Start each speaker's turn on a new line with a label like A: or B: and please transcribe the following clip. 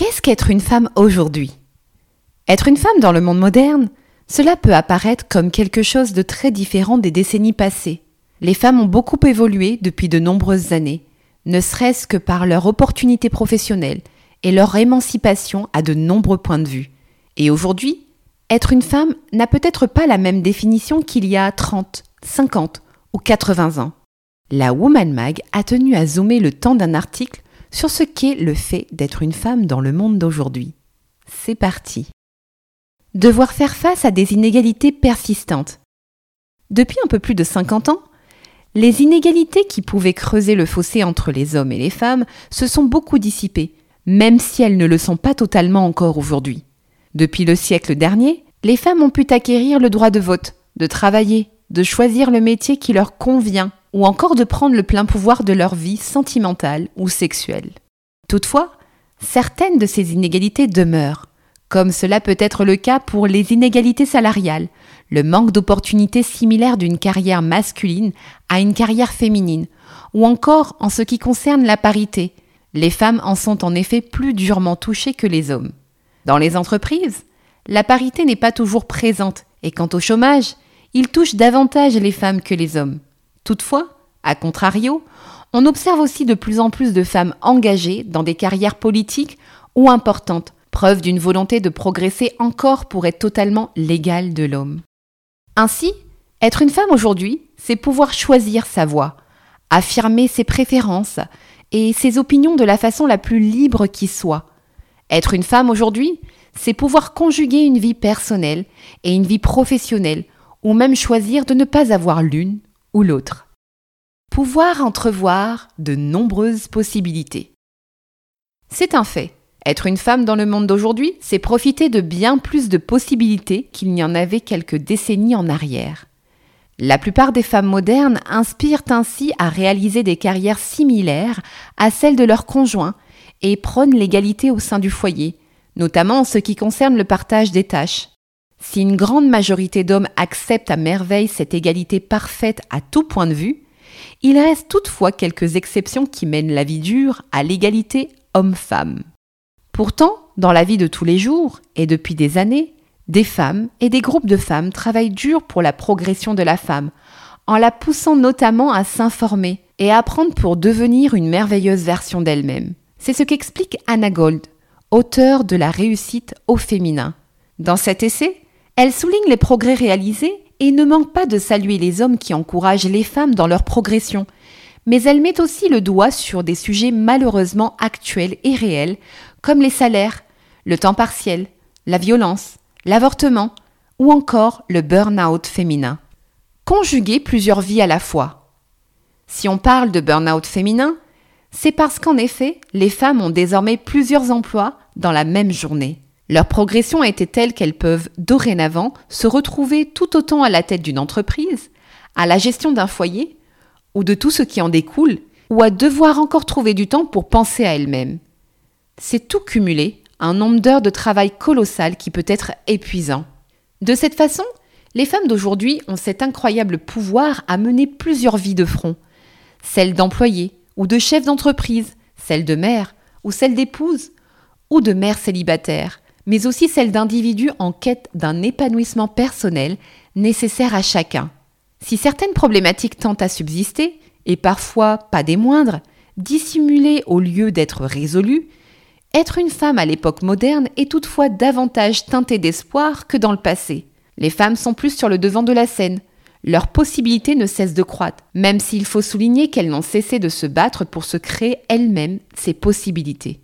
A: Qu'est-ce qu'être une femme aujourd'hui? Être une femme dans le monde moderne, cela peut apparaître comme quelque chose de très différent des décennies passées. Les femmes ont beaucoup évolué depuis de nombreuses années, ne serait-ce que par leur opportunité professionnelle et leur émancipation à de nombreux points de vue. Et aujourd'hui, être une femme n'a peut-être pas la même définition qu'il y a 30, 50 ou 80 ans. La Woman Mag a tenu à zoomer le temps d'un article sur ce qu'est le fait d'être une femme dans le monde d'aujourd'hui. C'est parti. Devoir faire face à des inégalités persistantes. Depuis un peu plus de 50 ans, les inégalités qui pouvaient creuser le fossé entre les hommes et les femmes se sont beaucoup dissipées, même si elles ne le sont pas totalement encore aujourd'hui. Depuis le siècle dernier, les femmes ont pu acquérir le droit de vote, de travailler, de choisir le métier qui leur convient, ou encore de prendre le plein pouvoir de leur vie sentimentale ou sexuelle. Toutefois, certaines de ces inégalités demeurent, comme cela peut être le cas pour les inégalités salariales, le manque d'opportunités similaires d'une carrière masculine à une carrière féminine, ou encore en ce qui concerne la parité. Les femmes en sont en effet plus durement touchées que les hommes. Dans les entreprises, la parité n'est pas toujours présente et quant au chômage, il touche davantage les femmes que les hommes. Toutefois, à contrario, on observe aussi de plus en plus de femmes engagées dans des carrières politiques ou importantes, preuve d'une volonté de progresser encore pour être totalement l'égale de l'homme. Ainsi, être une femme aujourd'hui, c'est pouvoir choisir sa voie, affirmer ses préférences et ses opinions de la façon la plus libre qui soit, être une femme aujourd'hui, c'est pouvoir conjuguer une vie personnelle et une vie professionnelle, ou même choisir de ne pas avoir l'une ou l'autre. Pouvoir entrevoir de nombreuses possibilités. C'est un fait. Être une femme dans le monde d'aujourd'hui, c'est profiter de bien plus de possibilités qu'il n'y en avait quelques décennies en arrière. La plupart des femmes modernes inspirent ainsi à réaliser des carrières similaires à celles de leurs conjoints et prône l'égalité au sein du foyer, notamment en ce qui concerne le partage des tâches. Si une grande majorité d'hommes acceptent à merveille cette égalité parfaite à tout point de vue, il reste toutefois quelques exceptions qui mènent la vie dure à l'égalité homme-femme. Pourtant, dans la vie de tous les jours, et depuis des années, des femmes et des groupes de femmes travaillent dur pour la progression de la femme, en la poussant notamment à s'informer et à apprendre pour devenir une merveilleuse version d'elle-même. C'est ce qu'explique Anna Gold, auteure de La réussite au féminin. Dans cet essai, elle souligne les progrès réalisés et ne manque pas de saluer les hommes qui encouragent les femmes dans leur progression, mais elle met aussi le doigt sur des sujets malheureusement actuels et réels, comme les salaires, le temps partiel, la violence, l'avortement ou encore le burn-out féminin. Conjuguer plusieurs vies à la fois. Si on parle de burn-out féminin, c'est parce qu'en effet, les femmes ont désormais plusieurs emplois dans la même journée. Leur progression a été telle qu'elles peuvent dorénavant se retrouver tout autant à la tête d'une entreprise, à la gestion d'un foyer, ou de tout ce qui en découle, ou à devoir encore trouver du temps pour penser à elles-mêmes. C'est tout cumulé, un nombre d'heures de travail colossal qui peut être épuisant. De cette façon, les femmes d'aujourd'hui ont cet incroyable pouvoir à mener plusieurs vies de front, celle d'employés, ou de chef d'entreprise, celle de mère, ou celle d'épouse, ou de mère célibataire, mais aussi celle d'individus en quête d'un épanouissement personnel nécessaire à chacun. Si certaines problématiques tentent à subsister, et parfois pas des moindres, dissimulées au lieu d'être résolues, être une femme à l'époque moderne est toutefois davantage teintée d'espoir que dans le passé. Les femmes sont plus sur le devant de la scène, leurs possibilités ne cessent de croître, même s'il faut souligner qu'elles n'ont cessé de se battre pour se créer elles-mêmes ces possibilités.